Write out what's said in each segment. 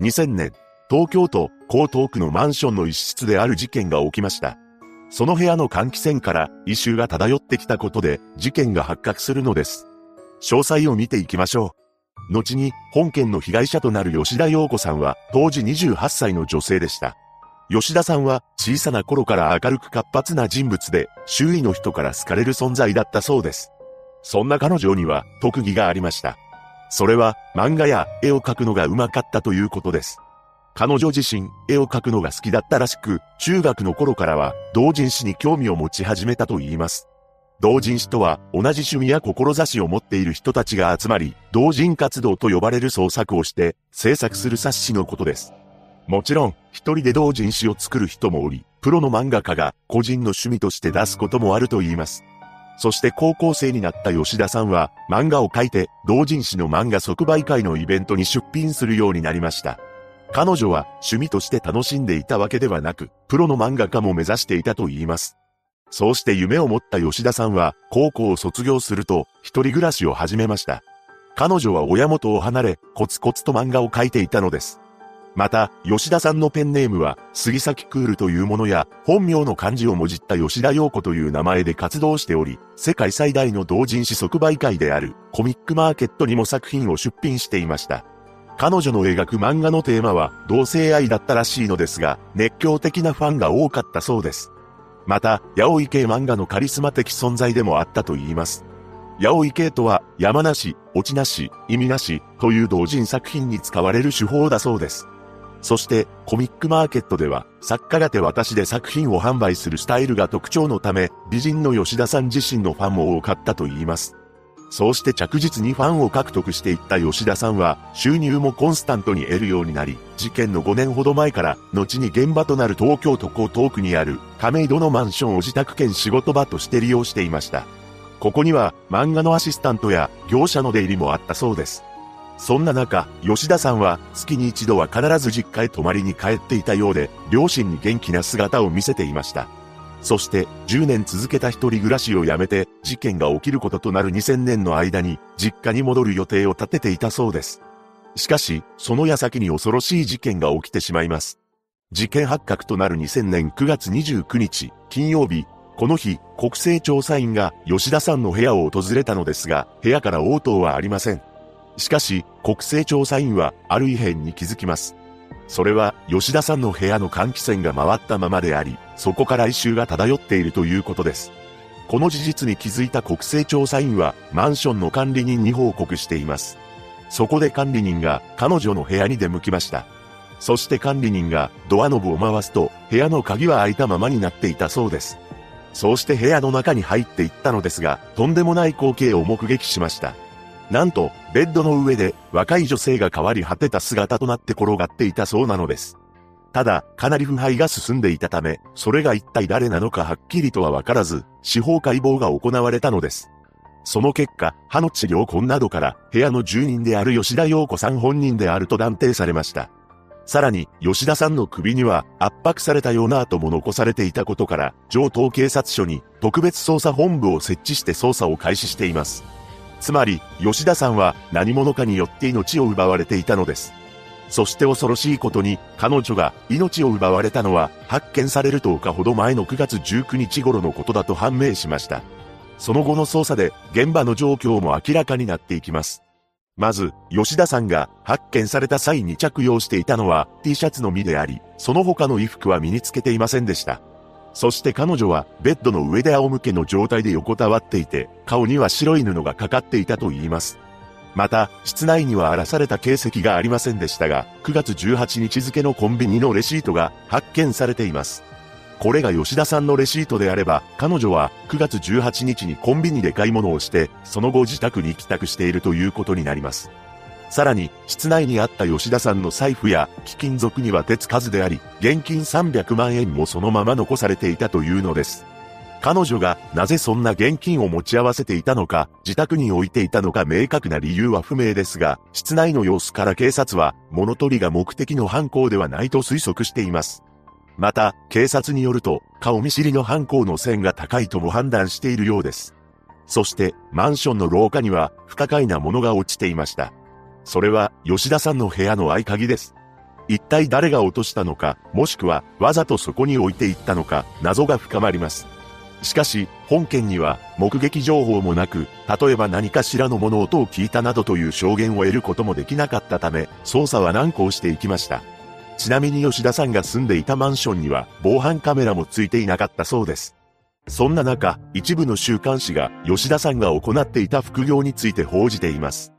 2000年、東京都江東区のマンションの一室である事件が起きました。その部屋の換気扇から異臭が漂ってきたことで事件が発覚するのです。詳細を見ていきましょう。後に本件の被害者となる吉田陽子さんは当時28歳の女性でした。吉田さんは小さな頃から明るく活発な人物で周囲の人から好かれる存在だったそうです。そんな彼女には特技がありました。それは漫画や絵を描くのが上手かったということです。彼女自身、絵を描くのが好きだったらしく、中学の頃からは同人誌に興味を持ち始めたと言います。同人誌とは同じ趣味や志を持っている人たちが集まり、同人活動と呼ばれる創作をして制作する冊子のことです。もちろん、一人で同人誌を作る人もおり、プロの漫画家が個人の趣味として出すこともあると言います。そして高校生になった吉田さんは、漫画を描いて、同人誌の漫画即売会のイベントに出品するようになりました。彼女は趣味として楽しんでいたわけではなく、プロの漫画家も目指していたと言います。そうして夢を持った吉田さんは、高校を卒業すると、一人暮らしを始めました。彼女は親元を離れ、コツコツと漫画を描いていたのです。また、吉田さんのペンネームは、杉崎クールというものや、本名の漢字をもじった吉田陽子という名前で活動しており、世界最大の同人誌即売会である、コミックマーケットにも作品を出品していました。彼女の描く漫画のテーマは、同性愛だったらしいのですが、熱狂的なファンが多かったそうです。また、八百系漫画のカリスマ的存在でもあったと言います。八百系とは、山なし、落ちなし、意味なし、という同人作品に使われる手法だそうです。そして、コミックマーケットでは、作家が手渡しで作品を販売するスタイルが特徴のため、美人の吉田さん自身のファンも多かったと言います。そうして着実にファンを獲得していった吉田さんは、収入もコンスタントに得るようになり、事件の5年ほど前から、後に現場となる東京都江東区にある、亀戸のマンションを自宅兼仕事場として利用していました。ここには、漫画のアシスタントや、業者の出入りもあったそうです。そんな中、吉田さんは月に一度は必ず実家へ泊まりに帰っていたようで、両親に元気な姿を見せていました。そして10年続けた一人暮らしをやめて事件が起きることとなる2000年の間に実家に戻る予定を立てていたそうです。しかし、その矢先に恐ろしい事件が起きてしまいます。事件発覚となる2000年9月29日、金曜日、この日、国勢調査員が吉田さんの部屋を訪れたのですが、部屋から応答はありません。しかし、国勢調査員はある異変に気づきます。それは、吉田さんの部屋の換気扇が回ったままであり、そこから異臭が漂っているということです。この事実に気づいた国勢調査員は、マンションの管理人に報告しています。そこで管理人が彼女の部屋に出向きました。そして管理人がドアノブを回すと、部屋の鍵は開いたままになっていたそうです。そうして部屋の中に入っていったのですが、とんでもない光景を目撃しました。なんと、ベッドの上で若い女性が変わり果てた姿となって転がっていたそうなのです。ただ、かなり腐敗が進んでいたため、それが一体誰なのかはっきりとはわからず、司法解剖が行われたのです。その結果、歯の治療痕などから、部屋の住人である吉田陽子さん本人であると断定されました。さらに、吉田さんの首には圧迫されたような跡も残されていたことから、上東警察署に特別捜査本部を設置して捜査を開始しています。つまり、吉田さんは何者かによって命を奪われていたのです。そして恐ろしいことに、彼女が命を奪われたのは、発見される10日ほど前の9月19日頃のことだと判明しました。その後の捜査で、現場の状況も明らかになっていきます。まず、吉田さんが発見された際に着用していたのは T シャツのみであり、その他の衣服は身につけていませんでした。そして彼女はベッドの上で仰向けの状態で横たわっていて、顔には白い布がかかっていたと言います。また、室内には荒らされた形跡がありませんでしたが、9月18日付のコンビニのレシートが発見されています。これが吉田さんのレシートであれば、彼女は9月18日にコンビニで買い物をして、その後自宅に帰宅しているということになります。さらに、室内にあった吉田さんの財布や貴金属には手つかずであり、現金300万円もそのまま残されていたというのです。彼女がなぜそんな現金を持ち合わせていたのか、自宅に置いていたのか明確な理由は不明ですが、室内の様子から警察は、物取りが目的の犯行ではないと推測しています。また、警察によると、顔見知りの犯行の線が高いとも判断しているようです。そして、マンションの廊下には、不可解なものが落ちていました。それは吉田さんの部屋の合鍵です。一体誰が落としたのか、もしくはわざとそこに置いていったのか、謎が深まります。しかし、本件には目撃情報もなく、例えば何かしらの物音を聞いたなどという証言を得ることもできなかったため、捜査は難航していきました。ちなみに吉田さんが住んでいたマンションには防犯カメラもついていなかったそうです。そんな中、一部の週刊誌が吉田さんが行っていた副業について報じています。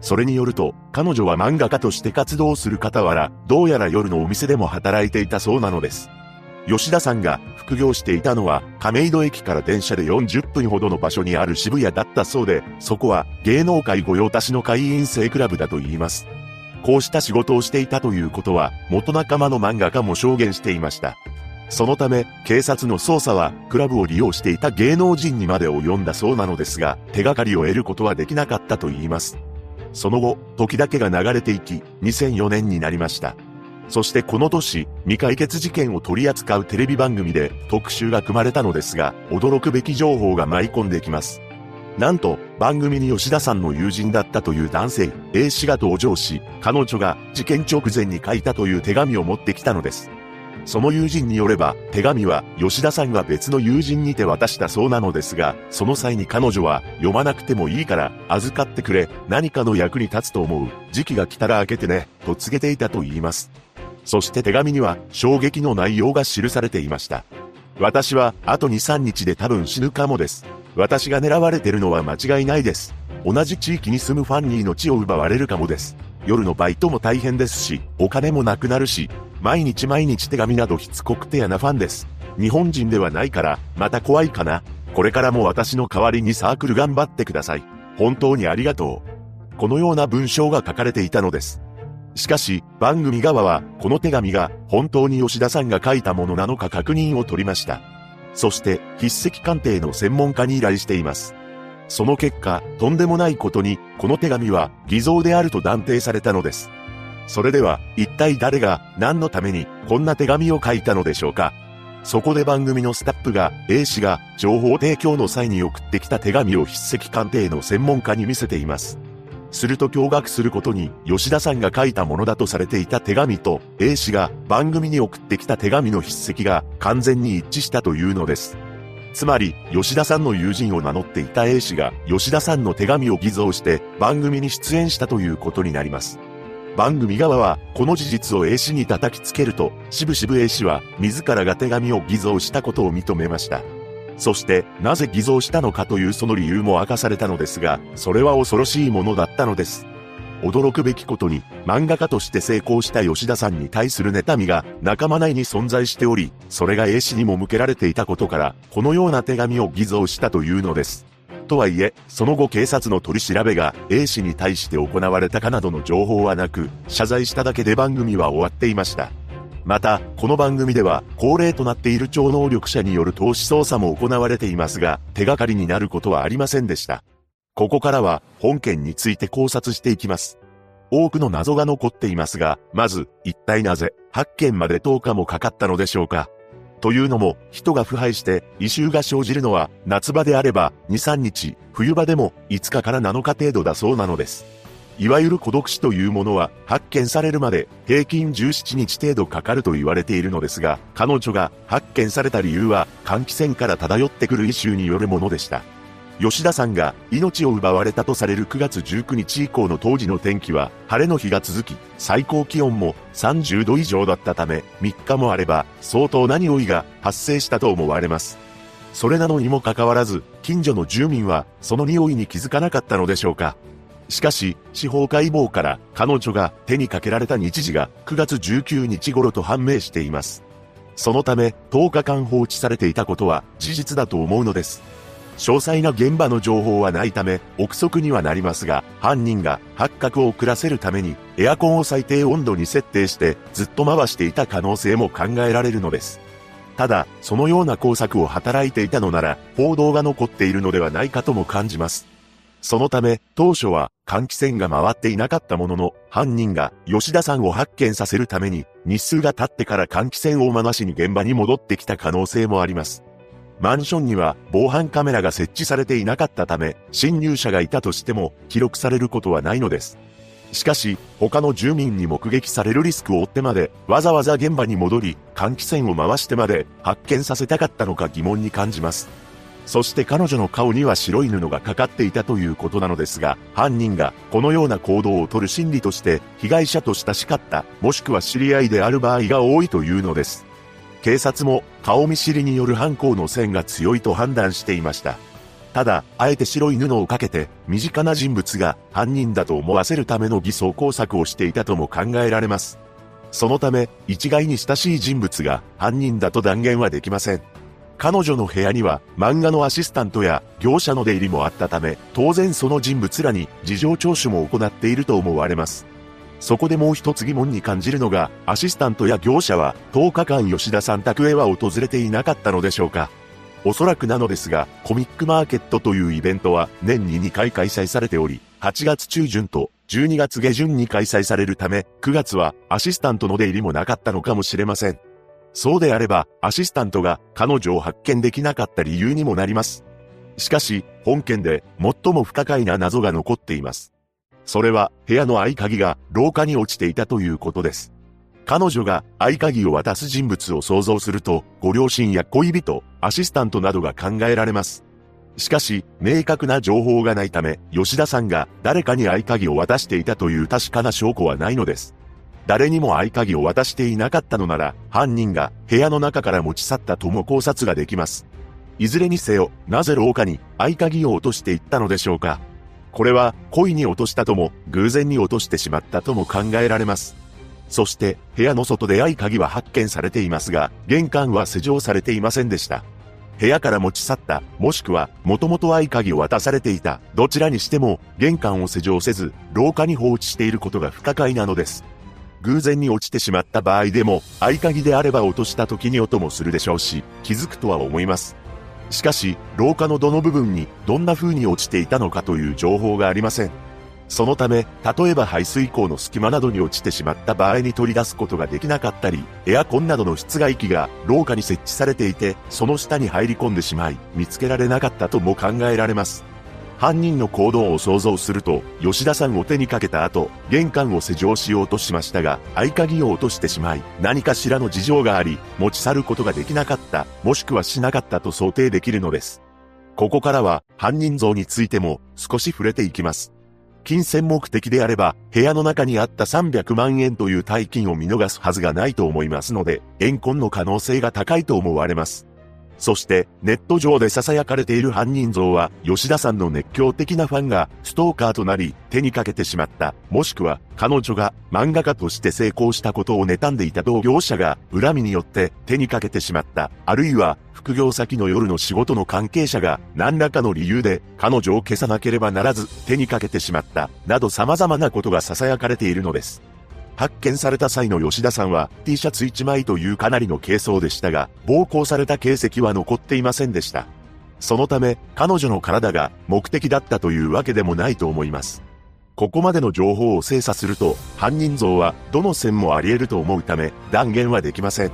それによると、彼女は漫画家として活動する傍ら、どうやら夜のお店でも働いていたそうなのです。吉田さんが副業していたのは亀戸駅から電車で40分ほどの場所にある渋谷だったそうで、そこは芸能界御用達の会員制クラブだと言います。こうした仕事をしていたということは元仲間の漫画家も証言していました。そのため、警察の捜査は、クラブを利用していた芸能人にまで及んだそうなのですが、手がかりを得ることはできなかったと言います。その後、時だけが流れていき、2004年になりました。そしてこの年、未解決事件を取り扱うテレビ番組で特集が組まれたのですが、驚くべき情報が舞い込んできます。なんと、番組に吉田さんの友人だったという男性、A 氏が登場し、彼女が事件直前に書いたという手紙を持ってきたのです。その友人によれば、手紙は吉田さんが別の友人にて渡したそうなのですが、その際に彼女は、読まなくてもいいから、預かってくれ、何かの役に立つと思う、時期が来たら開けてね、と告げていたと言います。そして手紙には、衝撃の内容が記されていました。私は、あと2、3日で多分死ぬかもです。私が狙われてるのは間違いないです。同じ地域に住むファンに命を奪われるかもです。夜のバイトも大変ですし、お金もなくなるし、毎日毎日手紙などしつこくてやなファンです。日本人ではないから、また怖いかな。これからも私の代わりにサークル頑張ってください。本当にありがとう。このような文章が書かれていたのです。しかし、番組側は、この手紙が本当に吉田さんが書いたものなのか確認を取りました。そして、筆跡鑑定の専門家に依頼しています。その結果、とんでもないことに、この手紙は偽造であると断定されたのです。それでは、一体誰が、何のために、こんな手紙を書いたのでしょうか？そこで番組のスタッフが A 氏が情報提供の際に送ってきた手紙を筆跡鑑定の専門家に見せています。すると驚愕することに吉田さんが書いたものだとされていた手紙と A 氏が番組に送ってきた手紙の筆跡が完全に一致したというのです。つまり、吉田さんの友人を名乗っていた A 氏が吉田さんの手紙を偽造して番組に出演したということになります。番組側は、この事実を A 氏に叩きつけると、しぶしぶ A 氏は、自らが手紙を偽造したことを認めました。そして、なぜ偽造したのかというその理由も明かされたのですが、それは恐ろしいものだったのです。驚くべきことに、漫画家として成功した吉田さんに対する妬みが仲間内に存在しており、それが A 氏にも向けられていたことから、このような手紙を偽造したというのです。とはいえ、その後警察の取り調べが A 氏に対して行われたかなどの情報はなく、謝罪しただけで番組は終わっていました。また、この番組では、恒例となっている超能力者による投資捜査も行われていますが、手がかりになることはありませんでした。ここからは、本件について考察していきます。多くの謎が残っていますが、まず、一体なぜ、発見まで10日もかかったのでしょうか。というのも、人が腐敗して異臭が生じるのは、夏場であれば2、3日、冬場でも5日から7日程度だそうなのです。いわゆる孤独死というものは発見されるまで平均17日程度かかると言われているのですが、彼女が発見された理由は換気扇から漂ってくる異臭によるものでした。吉田さんが命を奪われたとされる9月19日以降の当時の天気は晴れの日が続き、最高気温も30度以上だったため、3日もあれば相当な匂いが発生したと思われます。それなのにもかかわらず、近所の住民はその匂いに気づかなかったのでしょうか。しかし、司法解剖から彼女が手にかけられた日時が9月19日頃と判明しています。そのため、10日間放置されていたことは事実だと思うのです。詳細な現場の情報はないため、憶測にはなりますが、犯人が発覚を遅らせるために、エアコンを最低温度に設定して、ずっと回していた可能性も考えられるのです。ただ、そのような工作を働いていたのなら、報道が残っているのではないかとも感じます。そのため、当初は換気扇が回っていなかったものの、犯人が吉田さんを発見させるために、日数が経ってから換気扇を回しに現場に戻ってきた可能性もあります。マンションには防犯カメラが設置されていなかったため、侵入者がいたとしても記録されることはないのです。しかし、他の住民に目撃されるリスクを負ってまで、わざわざ現場に戻り、換気扇を回してまで、発見させたかったのか疑問に感じます。そして彼女の顔には白い布がかかっていたということなのですが、犯人がこのような行動をとる心理として、被害者と親しかった、もしくは知り合いである場合が多いというのです。警察も顔見知りによる犯行の線が強いと判断していました。ただ、あえて白い布をかけて、身近な人物が犯人だと思わせるための偽装工作をしていたとも考えられます。そのため、一概に親しい人物が犯人だと断言はできません。彼女の部屋には漫画のアシスタントや業者の出入りもあったため、当然その人物らに事情聴取も行っていると思われます。そこでもう一つ疑問に感じるのが、アシスタントや業者は10日間吉田さん宅へは訪れていなかったのでしょうか。おそらくなのですが、コミックマーケットというイベントは年に2回開催されており、8月中旬と12月下旬に開催されるため、9月はアシスタントの出入りもなかったのかもしれません。そうであれば、アシスタントが彼女を発見できなかった理由にもなります。しかし、本件で最も不可解な謎が残っています。それは、部屋の合鍵が廊下に落ちていたということです。彼女が合鍵を渡す人物を想像すると、ご両親や恋人、アシスタントなどが考えられます。しかし、明確な情報がないため、吉田さんが誰かに合鍵を渡していたという確かな証拠はないのです。誰にも合鍵を渡していなかったのなら、犯人が部屋の中から持ち去ったとも考察ができます。いずれにせよ、なぜ廊下に合鍵を落としていったのでしょうか？これは故意に落としたとも、偶然に落としてしまったとも考えられます。そして部屋の外で合鍵は発見されていますが、玄関は施錠されていませんでした。部屋から持ち去った、もしくは、もともと合鍵を渡されていた、どちらにしても、玄関を施錠せず、廊下に放置していることが不可解なのです。偶然に落ちてしまった場合でも、合鍵であれば落とした時に音もするでしょうし、気づくとは思います。しかし、廊下のどの部分にどんな風に落ちていたのかという情報がありません。そのため、例えば排水溝の隙間などに落ちてしまった場合に取り出すことができなかったり、エアコンなどの室外機が廊下に設置されていて、その下に入り込んでしまい、見つけられなかったとも考えられます。犯人の行動を想像すると、吉田さんを手にかけた後、玄関を施錠しようとしましたが、合鍵を落としてしまい、何かしらの事情があり、持ち去ることができなかった、もしくはしなかったと想定できるのです。ここからは、犯人像についても少し触れていきます。金銭目的であれば、部屋の中にあった300万円という大金を見逃すはずがないと思いますので、怨恨の可能性が高いと思われます。そして、ネット上で囁かれている犯人像は、吉田さんの熱狂的なファンが、ストーカーとなり、手にかけてしまった。もしくは、彼女が漫画家として成功したことを妬んでいた同業者が、恨みによって手にかけてしまった。あるいは、副業先の夜の仕事の関係者が、何らかの理由で、彼女を消さなければならず、手にかけてしまった。など様々なことが囁かれているのです。発見された際の吉田さんは T シャツ1枚というかなりの軽装でしたが、暴行された形跡は残っていませんでした。そのため、彼女の体が目的だったというわけでもないと思います。ここまでの情報を精査すると、犯人像はどの線もあり得ると思うため、断言はできません。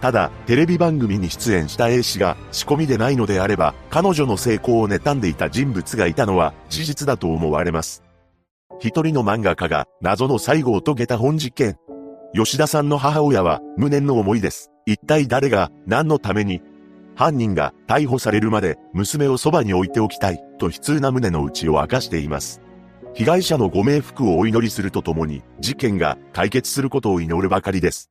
ただ、テレビ番組に出演した A 氏が仕込みでないのであれば、彼女の成功を妬んでいた人物がいたのは事実だと思われます。一人の漫画家が謎の最後を遂げた本実験。吉田さんの母親は無念の思いです。一体誰が何のために犯人が逮捕されるまで娘をそばに置いておきたいと悲痛な胸の内を明かしています。被害者のご冥福をお祈りするとともに事件が解決することを祈るばかりです。